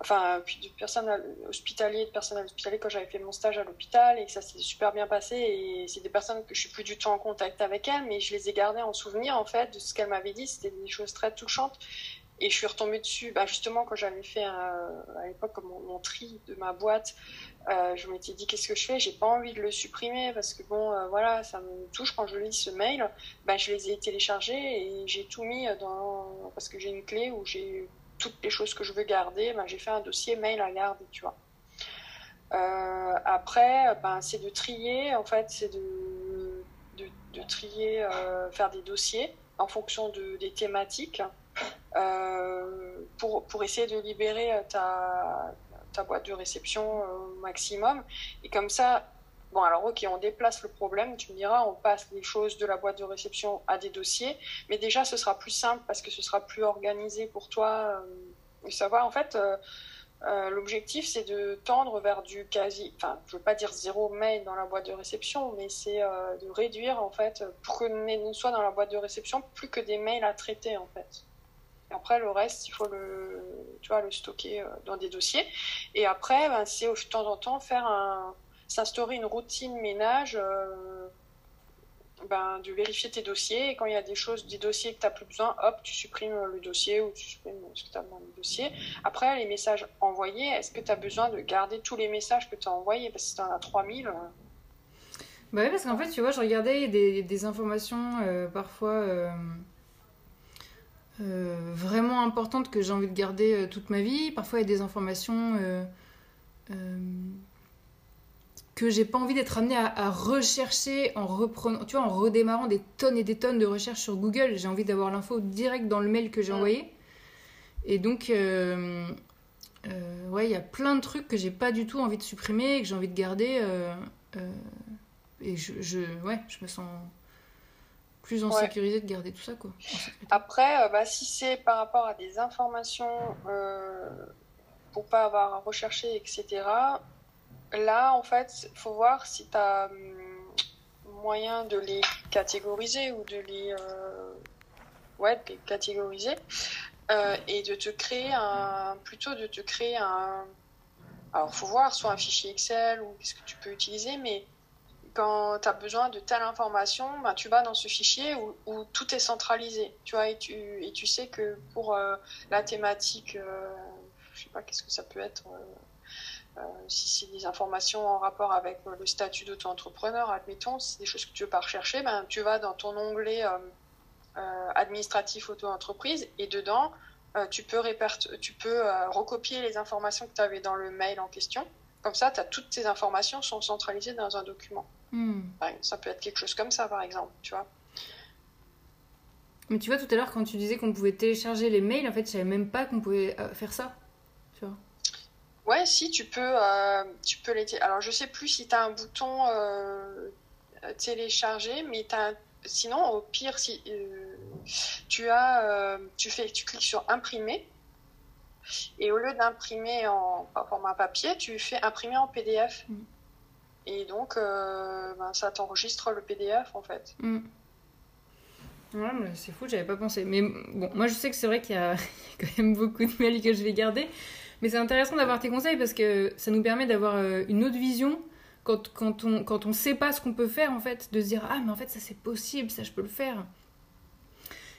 enfin, puis de personnel hospitalier, de personnel hospitalier quand j'avais fait mon stage à l'hôpital et que ça s'est super bien passé. Et c'est des personnes que je suis plus du tout en contact avec elles, mais je les ai gardées en souvenir en fait de ce qu'elle m'avait dit. C'était des choses très touchantes. Et je suis retombée dessus, bah, justement, quand j'avais fait un- à l'époque mon, mon tri de ma boîte, euh, je m'étais dit qu'est-ce que je fais? J'ai pas envie de le supprimer parce que bon, euh, voilà, ça me touche quand je lis ce mail. Bah, je les ai téléchargés et j'ai tout mis dans parce que j'ai une clé où j'ai toutes les choses que je veux garder. Bah, j'ai fait un dossier mail à garder, tu vois. Euh, après, ben, c'est de trier, en fait, c'est de, trier, euh, faire des dossiers en fonction de, des thématiques euh, pour, essayer de libérer ta, ta boîte de réception au maximum. Et comme ça, bon, alors ok, on déplace le problème, tu me diras, on passe les choses de la boîte de réception à des dossiers, mais déjà ce sera plus simple parce que ce sera plus organisé pour toi. Euh, et savoir, en fait, euh, euh, l'objectif c'est de tendre vers du quasi, enfin, je veux pas dire zéro mail dans la boîte de réception, mais c'est euh, de réduire en fait, pour que ne soit dans la boîte de réception plus que des mails à traiter en fait. Après, le reste, il faut le, tu vois, le stocker dans des dossiers. Et après, ben, c'est de temps en temps faire un, s'instaurer une routine ménage, euh, ben, de vérifier tes dossiers. Et quand il y a des choses, des dossiers que tu n'as plus besoin, hop, tu supprimes le dossier ou tu supprimes ce que tu as dans le dossier. Après, les messages envoyés, est-ce que tu as besoin de garder tous les messages que tu as envoyés? Parce que si tu en as 3000. Euh... Bah oui, parce qu'en fait, tu vois, je regardais des, informations euh, parfois vraiment importantes que j'ai envie de garder toute ma vie. Parfois, il y a des informations que j'ai pas envie d'être amenée à, rechercher en reprenant, tu vois, en redémarrant des tonnes et des tonnes de recherches sur Google. J'ai envie d'avoir l'info direct dans le mail que j'ai envoyé. Et donc, euh, euh, ouais, il y a plein de trucs que j'ai pas du tout envie de supprimer et que j'ai envie de garder. Euh, et je, je, ouais, je me sens plus en sécurité de garder tout ça, quoi. Après, bah, si c'est par rapport à des informations pour pas avoir à rechercher, etc., là, en fait, il faut voir si tu as hum, moyen de les catégoriser ou de les, euh, ouais, de les catégoriser euh, et de te créer un, plutôt de te créer un, alors faut voir, soit un fichier Excel ou qu'est-ce que tu peux utiliser, mais quand tu as besoin de telle information, ben, tu vas dans ce fichier où, tout est centralisé, tu vois, et tu, et tu sais que pour euh, la thématique, je sais pas, qu'est-ce que ça peut être si c'est des informations en rapport avec euh, le statut d'auto-entrepreneur, admettons, si c'est des choses que tu veux pas rechercher, ben, tu vas dans ton onglet euh, administratif auto-entreprise et dedans, tu peux, tu peux recopier les informations que tu avais dans le mail en question. Comme ça, as, toutes ces informations sont centralisées dans un document. Hmm. Ça peut être quelque chose comme ça, par exemple, tu vois. Mais tu vois, tout à l'heure, quand tu disais qu'on pouvait télécharger les mails, en fait, je savais même pas qu'on pouvait faire ça. Ouais, si, tu peux, euh, tu peux les. Alors, je sais plus si tu as un bouton euh, télécharger, mais as sinon, au pire, si euh, tu as, tu fais, tu cliques sur imprimer, et au lieu d'imprimer en format papier, tu fais imprimer en PDF. Mm. Et donc, ben, ça t'enregistre le PDF en fait. Mm. Ouais, c'est fou, j'avais pas pensé. Mais bon, moi je sais que c'est vrai qu'il y, y, a <laughs> quand même beaucoup de mails que je vais garder. Mais c'est intéressant d'avoir tes conseils parce que ça nous permet d'avoir euh, une autre vision quand, quand on quand on sait pas ce qu'on peut faire en fait, de se dire ah mais en fait ça c'est possible, ça je peux le faire.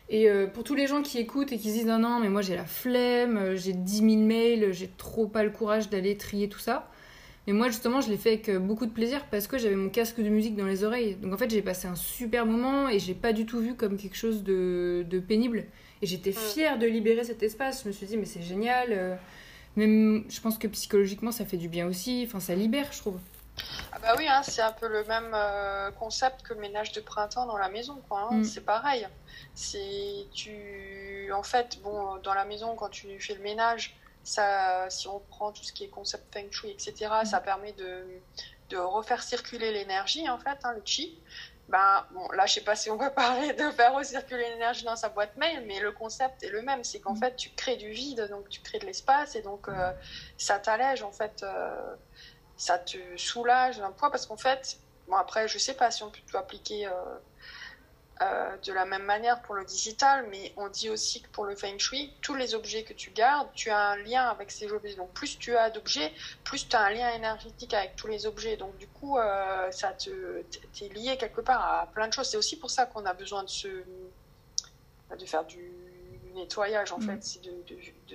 Et euh, pour tous les gens qui écoutent et qui se disent non non mais moi j'ai la flemme, euh, j'ai 10 000 mails, j'ai trop pas le courage d'aller trier tout ça. Mais moi justement je l'ai fait avec beaucoup de plaisir parce que j'avais mon casque de musique dans les oreilles. Donc en fait j'ai passé un super moment et j'ai pas du tout vu comme quelque chose de, de pénible. Et j'étais fière de libérer cet espace. Je me suis dit mais c'est génial même, je pense que psychologiquement, ça fait du bien aussi. Enfin, ça libère, je trouve. Ah bah oui, hein, c'est un peu le même euh, concept que le ménage de printemps dans la maison, quoi. Hein. Mm. C'est pareil. C'est tu, en fait, bon, dans la maison quand tu fais le ménage, ça, si on prend tout ce qui est concept feng shui, etc., mm. ça permet de, de refaire circuler l'énergie, en fait, hein, le chi ben, bon, là, je sais pas si on peut <laughs> parler de faire recirculer l'énergie dans sa boîte mail, mais le concept est le même. C'est qu'en mm. fait, tu crées du vide, donc tu crées de l'espace, et donc euh, ça t'allège, en fait, euh, ça te soulage d'un poids, parce qu'en fait, bon, après, je sais pas si on peut tout appliquer euh, euh, de la même manière pour le digital, mais on dit aussi que pour le feng shui, tous les objets que tu gardes, tu as un lien avec ces objets. Donc plus tu as d'objets, plus tu as un lien énergétique avec tous les objets. Donc du coup, euh, ça te t'es lié quelque part à plein de choses. C'est aussi pour ça qu'on a besoin de se de faire du nettoyage en mm. fait, c'est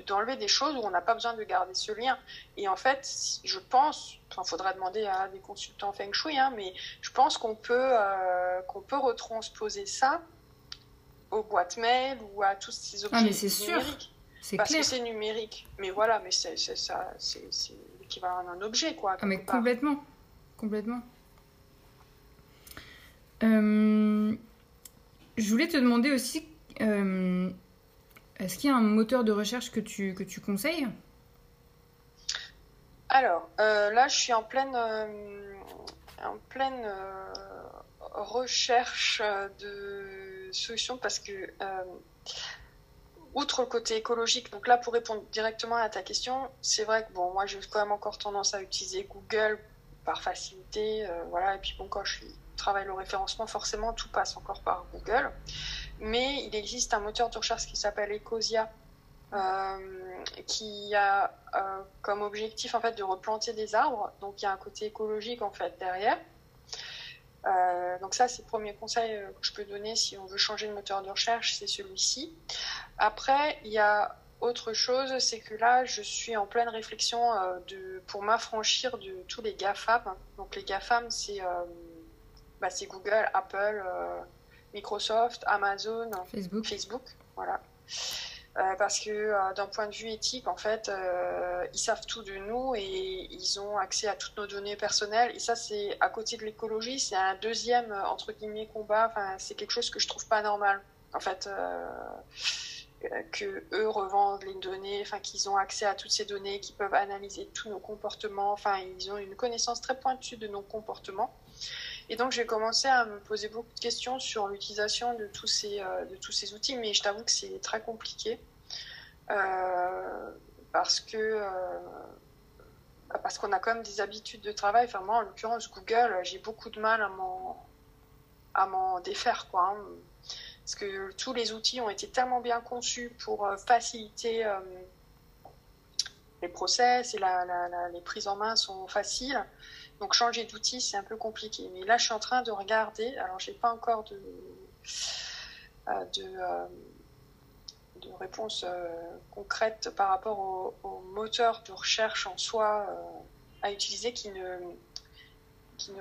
d'enlever de, des choses où on n'a pas besoin de garder ce lien. Et en fait, je pense, il faudra demander à des consultants Feng Shui, hein, mais je pense qu'on peut, euh, qu'on peut retransposer ça aux boîtes mail ou à tous ces objets ah, mais c'est numériques. Sûr. Parce que c'est numérique. Mais voilà, mais c'est ça, c'est l'équivalent d'un objet, quoi. Ah, mais complètement, complètement. Euh, je voulais te demander aussi, euh, est-ce qu'il y a un moteur de recherche que tu, conseilles? Alors, euh, là, je suis en pleine, euh, euh, recherche de solutions parce que, outre le côté écologique, donc là, pour répondre directement à ta question, c'est vrai que, bon, moi, j'ai quand même encore tendance à utiliser Google par facilité, voilà, et puis bon, quand je travaille le référencement, forcément, tout passe encore par Google mais il existe un moteur de recherche qui s'appelle Ecosia, euh, qui a euh, comme objectif en fait de replanter des arbres. Donc il y a un côté écologique en fait derrière. Euh, donc ça c'est le premier conseil que je peux donner si on veut changer de moteur de recherche, c'est celui-ci. Après il y a autre chose, c'est que là je suis en pleine réflexion de pour m'affranchir de tous les GAFAM. Donc les GAFAM c'est bah, Google, Apple Microsoft, Amazon, Facebook, voilà. parce que d'un point de vue éthique, en fait, ils savent tout de nous et ils ont accès à toutes nos données personnelles. Et ça, c'est à côté de l'écologie, c'est un deuxième entre guillemets combat. Enfin, c'est quelque chose que je trouve pas normal. En fait, que eux revendent les données, enfin qu'ils ont accès à toutes ces données, qu'ils peuvent analyser tous nos comportements. Enfin, ils ont une connaissance très pointue de nos comportements. Et donc j'ai commencé à me poser beaucoup de questions sur l'utilisation de tous ces euh, de tous ces outils, mais je t'avoue que c'est très compliqué euh, parce que euh, parce qu'on a quand même des habitudes de travail. Enfin moi, en l'occurrence, Google, j'ai beaucoup de mal à m'en défaire quoi. Hein parce que tous les outils ont été tellement bien conçus pour faciliter les process et les prises en main sont faciles. Donc changer d'outil, c'est un peu compliqué. Mais là, je suis en train de regarder. Alors, j'ai pas encore de, euh, de, réponse concrète par rapport au, moteur de recherche en soi à utiliser qui ne, qui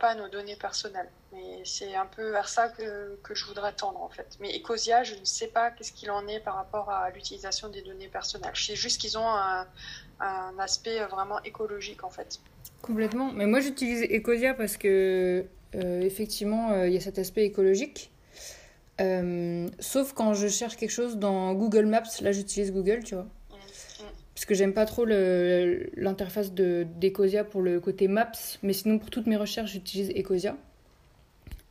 pas nos données personnelles. Mais c'est un peu vers ça que, je voudrais tendre en fait. Mais Ecosia, je ne sais pas qu'est-ce qu'il en est par rapport à l'utilisation des données personnelles. Je sais juste qu'ils ont un, un, aspect vraiment écologique en fait. Complètement. Mais moi j'utilise Ecosia parce que euh, effectivement euh, il y a cet aspect écologique. Euh, sauf quand je cherche quelque chose dans Google Maps, là j'utilise Google, tu vois. Parce que j'aime pas trop l'interface d'Ecosia pour le côté Maps, mais sinon pour toutes mes recherches j'utilise Ecosia.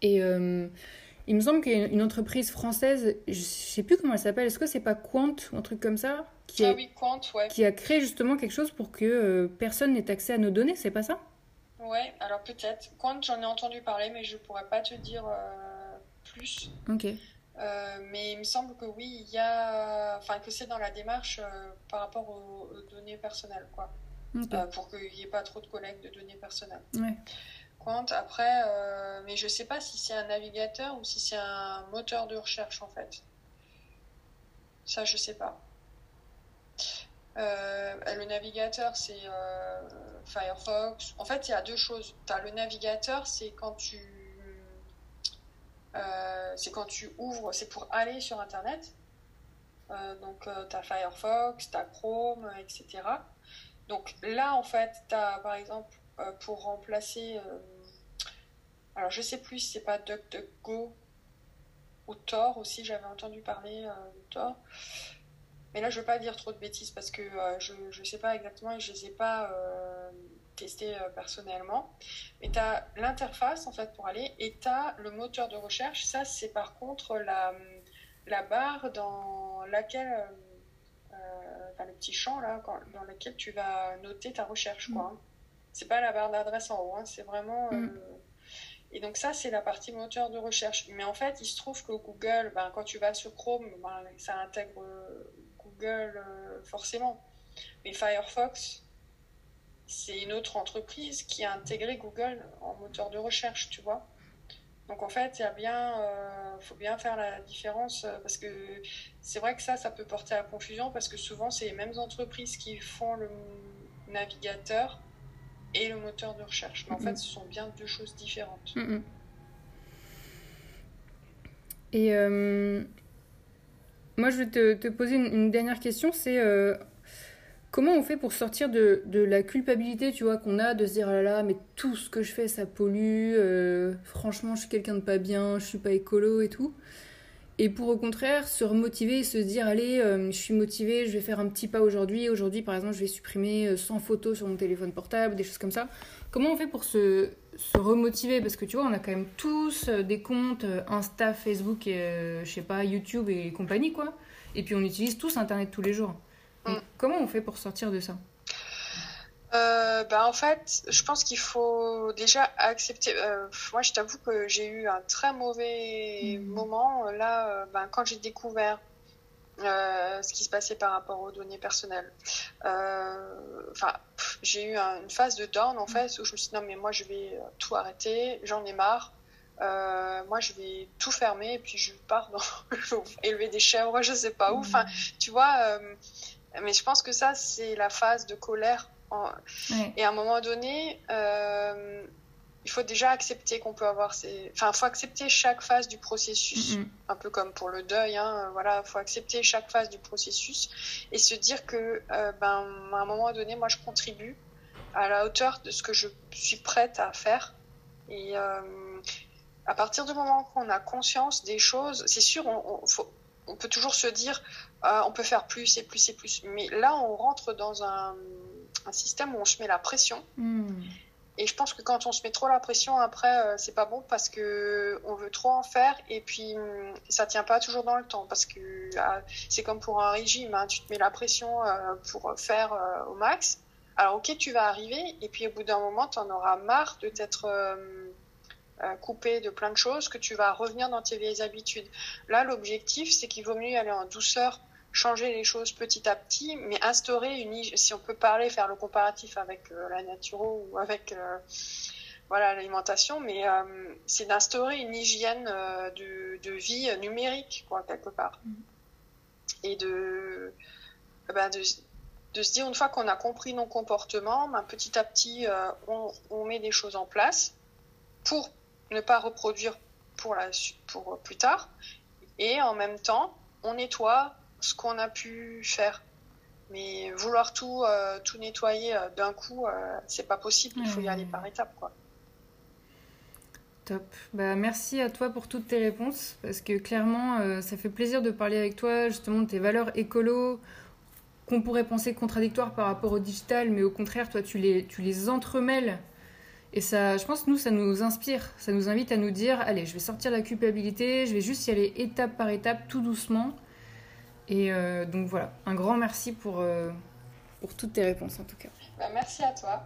Et il me semble qu'il y a une entreprise française, je sais plus comment elle s'appelle, est-ce que c'est pas Quant ou un truc comme ça? Qui, ah oui, Quant, ouais. qui a créé justement quelque chose pour que euh, personne n'ait accès à nos données, c'est pas ça? Ouais, alors peut-être. Quant, j'en ai entendu parler, mais je pourrais pas te dire euh, plus. Ok. mais il me semble que oui, il y a, enfin que c'est dans la démarche par rapport aux, données personnelles, quoi, pour qu'il n'y ait pas trop de collecte de données personnelles. Ouais. Après, euh, mais je sais pas si c'est un navigateur ou si c'est un moteur de recherche en fait. Ça, je sais pas. Euh, le navigateur, c'est euh, Firefox. En fait, il y a deux choses. As le navigateur, c'est quand tu c'est quand tu ouvres, c'est pour aller sur Internet. donc, tu as Firefox, tu as Chrome, etc. Donc là, en fait, tu as par exemple euh, pour remplacer. Euh, alors, je sais plus si c'est pas DuckDuckGo ou Tor aussi, j'avais entendu parler euh, de Tor. Mais là, je veux pas dire trop de bêtises parce que je ne sais pas exactement et je les ai pas testés personnellement. Mais tu as l'interface en fait pour aller et tu as le moteur de recherche. Ça, c'est par contre la, la barre dans laquelle. Enfin, le petit champ là, dans lequel tu vas noter ta recherche. Quoi, hein. C'est pas la barre d'adresse en haut, hein, c'est vraiment. Mm. Euh, et donc ça, c'est la partie moteur de recherche. Mais en fait, il se trouve que Google, ben, quand tu vas sur Chrome, ben, ça intègre euh, Google euh, forcément. Mais Firefox, c'est une autre entreprise qui a intégré Google en moteur de recherche, tu vois. Donc en fait, il y a bien, faut bien faire la différence parce que c'est vrai que ça, ça peut porter à confusion parce que souvent, c'est les mêmes entreprises qui font le navigateur et le moteur de recherche. Mais en fait, ce sont bien deux choses différentes. Et euh, moi, je vais te, poser une, dernière question, c'est euh, comment on fait pour sortir de, la culpabilité, tu vois, qu'on a de se dire, ah là là, mais tout ce que je fais, ça pollue, euh, franchement, je suis quelqu'un de pas bien, je suis pas écolo et tout et pour au contraire se remotiver et se dire allez euh, je suis motivé je vais faire un petit pas aujourd'hui. Aujourd'hui par exemple je vais supprimer 100 euh, photos sur mon téléphone portable des choses comme ça. Comment on fait pour se, se remotiver? Parce que tu vois on a quand même tous euh, des comptes Insta Facebook et je sais pas YouTube et compagnie quoi. Et puis on utilise tous internet tous les jours. Mm. comment on fait pour sortir de ça? Euh, bah, en fait, je pense qu'il faut déjà accepter. Euh, moi, je t'avoue que j'ai eu un très mauvais mm. moment euh, là, ben, quand j'ai découvert ce qui se passait par rapport aux données personnelles. Enfin, j'ai eu une phase de down en fait où je me suis dit non mais moi je vais tout arrêter, j'en ai marre. moi, je vais tout fermer et puis je pars dans <laughs> élever des chèvres, je sais pas où. Enfin, mm. tu vois. mais je pense que ça, c'est la phase de colère et à un moment donné, euh, il faut déjà accepter qu'on peut avoir ces. Enfin, il faut accepter chaque phase du processus, un peu comme pour le deuil. Hein, voilà, il faut accepter chaque phase du processus et se dire que, euh, ben, à un moment donné, moi, je contribue à la hauteur de ce que je suis prête à faire. Et euh, à partir du moment qu'on a conscience des choses, c'est sûr, on, on, peut toujours se dire, on peut faire plus et plus et plus. Mais là, on rentre dans un, un système où on se met la pression. Mm. Et je pense que quand on se met trop la pression, après, euh, c'est pas bon parce que on veut trop en faire et puis hum, ça tient pas toujours dans le temps parce que ah, c'est comme pour un régime, hein, tu te mets la pression euh, pour faire euh, au max. Alors ok, tu vas arriver et puis au bout d'un moment, tu en auras marre de t'être coupé de plein de choses, que tu vas revenir dans tes vieilles habitudes. Là, l'objectif, c'est qu'il vaut mieux aller en douceur changer les choses petit à petit, mais instaurer une si on peut parler, faire le comparatif avec euh, la nature ou avec euh, voilà l'alimentation, mais euh, c'est d'instaurer une hygiène de, vie numérique quoi quelque part mm. et de, ben de, de se dire une fois qu'on a compris nos comportements, ben petit à petit on, on, met des choses en place pour ne pas reproduire pour la pour plus tard et en même temps on nettoie ce qu'on a pu faire. Mais vouloir tout, euh, tout nettoyer euh, d'un coup, euh, c'est pas possible. Il faut y aller par étapes, quoi. Top. Bah, merci à toi pour toutes tes réponses, parce que clairement, ça fait plaisir de parler avec toi, justement, de tes valeurs écolo, qu'on pourrait penser contradictoires par rapport au digital, mais au contraire, toi, tu les, tu les entremêles. Et ça, je pense, nous, ça nous inspire. Ça nous invite à nous dire, allez, je vais sortir la culpabilité, je vais juste y aller étape par étape, tout doucement. Et euh, donc voilà, un grand merci pour, euh, pour toutes tes réponses en tout cas. Bah, merci à toi.